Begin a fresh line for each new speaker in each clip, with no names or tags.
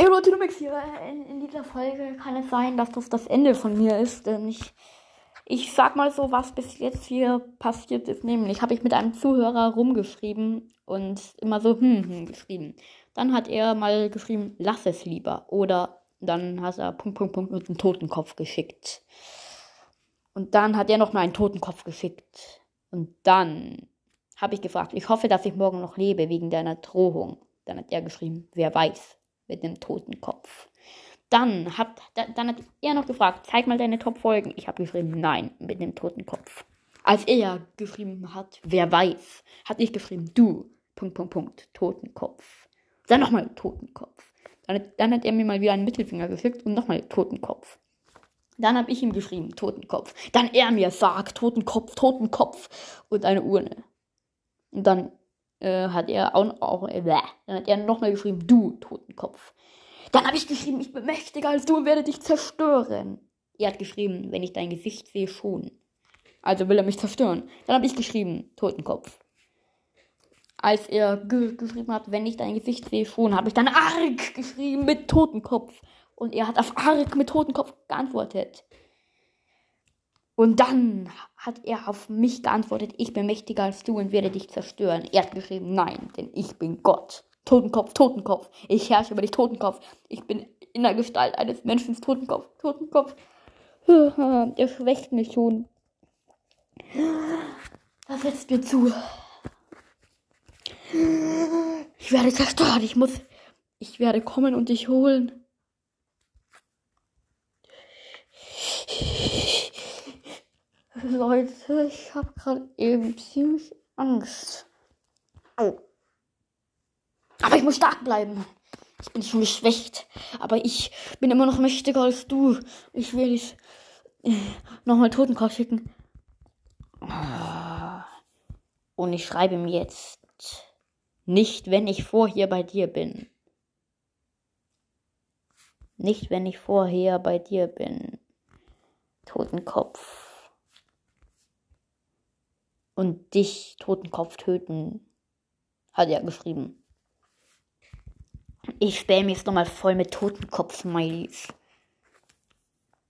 Ey, Leute, Lumix hier. In, in dieser Folge kann es sein, dass das das Ende von mir ist. Denn ich, ich sag mal so, was bis jetzt hier passiert ist. Nämlich habe ich mit einem Zuhörer rumgeschrieben und immer so hm, hm geschrieben. Dann hat er mal geschrieben, lass es lieber. Oder dann hat er Punkt, Punkt, Punkt mit einem Totenkopf geschickt. Und dann hat er noch mal einen Totenkopf geschickt. Und dann habe ich gefragt, ich hoffe, dass ich morgen noch lebe wegen deiner Drohung. Dann hat er geschrieben, wer weiß, mit dem Totenkopf. Dann hat, dann hat er noch gefragt, zeig mal deine Top-Folgen. Ich habe geschrieben, nein, mit dem Totenkopf. Als er geschrieben hat, wer weiß, hat ich geschrieben, du, Punkt, Punkt, Punkt, Totenkopf. Dann nochmal Totenkopf. Dann, dann hat er mir mal wieder einen Mittelfinger geschickt und nochmal Totenkopf. Dann habe ich ihm geschrieben, Totenkopf. Dann er mir sagt, Totenkopf, Totenkopf und eine Urne. Und dann äh, hat er auch, auch äh, dann hat er nochmal geschrieben, du Totenkopf. Dann habe ich geschrieben, ich bin mächtiger als du und werde dich zerstören. Er hat geschrieben, wenn ich dein Gesicht sehe, schon. Also will er mich zerstören. Dann habe ich geschrieben, Totenkopf. Als er ge geschrieben hat, wenn ich dein Gesicht sehe, schon, habe ich dann arg geschrieben mit Totenkopf. Und er hat auf arg mit Totenkopf geantwortet. Und dann hat er auf mich geantwortet, ich bin mächtiger als du und werde dich zerstören. Er hat geschrieben, nein, denn ich bin Gott. Totenkopf, Totenkopf. Ich herrsche über dich, Totenkopf. Ich bin in der Gestalt eines Menschen, Totenkopf, Totenkopf. Er schwächt mich schon. Das setzt mir zu. Ich werde zerstört. Ich muss. Ich werde kommen und dich holen. Leute, ich habe gerade eben ziemlich Angst. Oh. Aber ich muss stark bleiben. Ich bin schon geschwächt. Aber ich bin immer noch mächtiger als du. Ich will dich äh, nochmal Totenkopf schicken. Und ich schreibe ihm jetzt. Nicht, wenn ich vorher bei dir bin. Nicht, wenn ich vorher bei dir bin. Totenkopf und dich, Totenkopf, töten, hat er geschrieben. Ich spam jetzt nochmal voll mit Totenkopf-Smileys.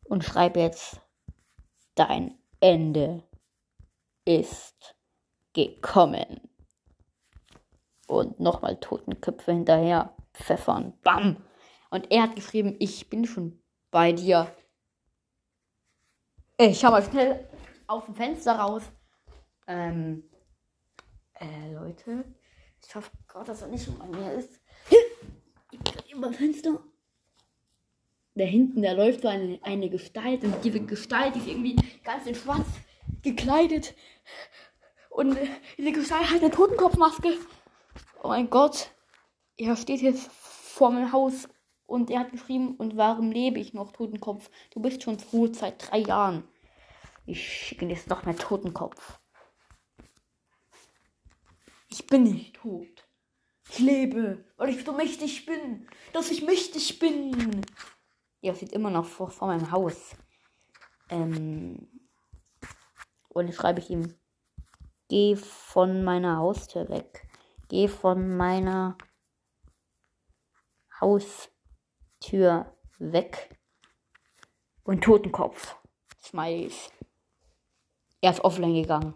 Und schreibe jetzt, dein Ende ist gekommen. Und nochmal Totenköpfe hinterher pfeffern. Bam! Und er hat geschrieben, ich bin schon bei dir. Ich schau mal schnell auf dem Fenster raus. Ähm, äh, Leute. Ich hoffe gerade, dass er nicht schon bei mir ist. Ich bin über Fenster. Da hinten, da läuft so eine, eine Gestalt und diese Gestalt ist irgendwie ganz in schwarz gekleidet. Und äh, diese Gestalt hat eine Totenkopfmaske. Oh mein Gott. Er steht jetzt vor meinem Haus und er hat geschrieben, und warum lebe ich noch, Totenkopf? Du bist schon tot seit drei Jahren. Ich schicke jetzt noch mehr Totenkopf. Ich bin nicht tot. Ich lebe, weil ich so mächtig bin, dass ich mächtig bin. Ja, steht immer noch vor, vor meinem Haus. Ähm, und jetzt schreibe ich ihm, geh von meiner Haustür weg. Geh von meiner Haustür weg. Und Totenkopf. Smileys. Er ist offline gegangen.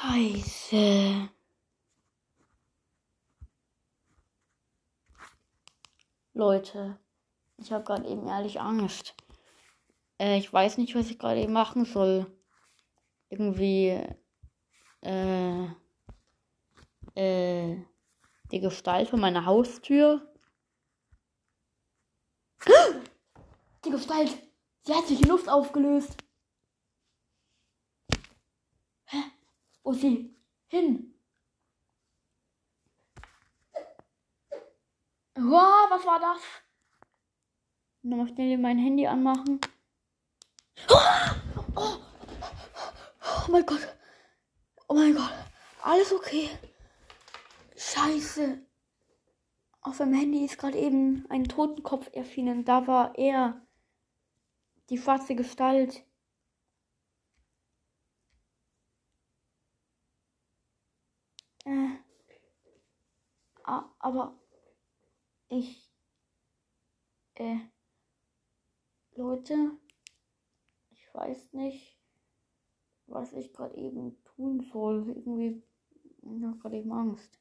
Scheiße. Leute, ich habe gerade eben ehrlich Angst. Äh, ich weiß nicht, was ich gerade eben machen soll. Irgendwie, äh, äh, die Gestalt von meiner Haustür. Die Gestalt, sie hat sich in Luft aufgelöst. Wo ist sie hin? Wow, was war das? Nochmal schnell mein Handy anmachen. Oh, oh, oh mein Gott. Oh mein Gott. Alles okay. Scheiße. Auf meinem Handy ist gerade eben ein Totenkopf erschienen. Da war er. Die schwarze Gestalt. Äh. Aber ich, äh, Leute, ich weiß nicht, was ich gerade eben tun soll. Irgendwie, ich habe gerade eben Angst.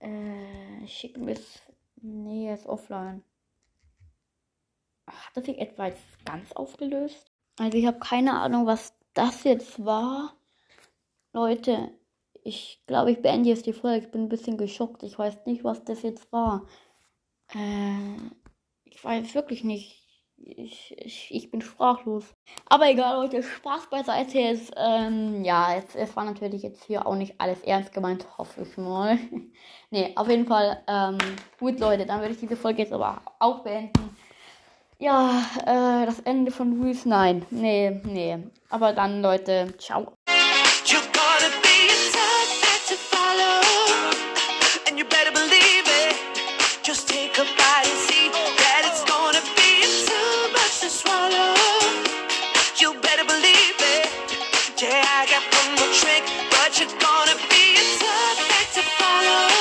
Äh, schicken wir es. Nee, ist offline. Hat das sich etwa jetzt ganz aufgelöst? Also ich habe keine Ahnung, was das jetzt war. Leute, ich glaube, ich beende jetzt die Folge. Ich bin ein bisschen geschockt. Ich weiß nicht, was das jetzt war. Äh, ich weiß wirklich nicht. Ich, ich, ich bin sprachlos. Aber egal, Leute, Spaß beiseite ist, ähm, ja, es, es war natürlich jetzt hier auch nicht alles ernst gemeint, hoffe ich mal. nee, auf jeden Fall, ähm, gut, Leute, dann würde ich diese Folge jetzt aber auch beenden. Ja, äh, das Ende von Rules, nein, nee, nee. Aber dann, Leute, ciao.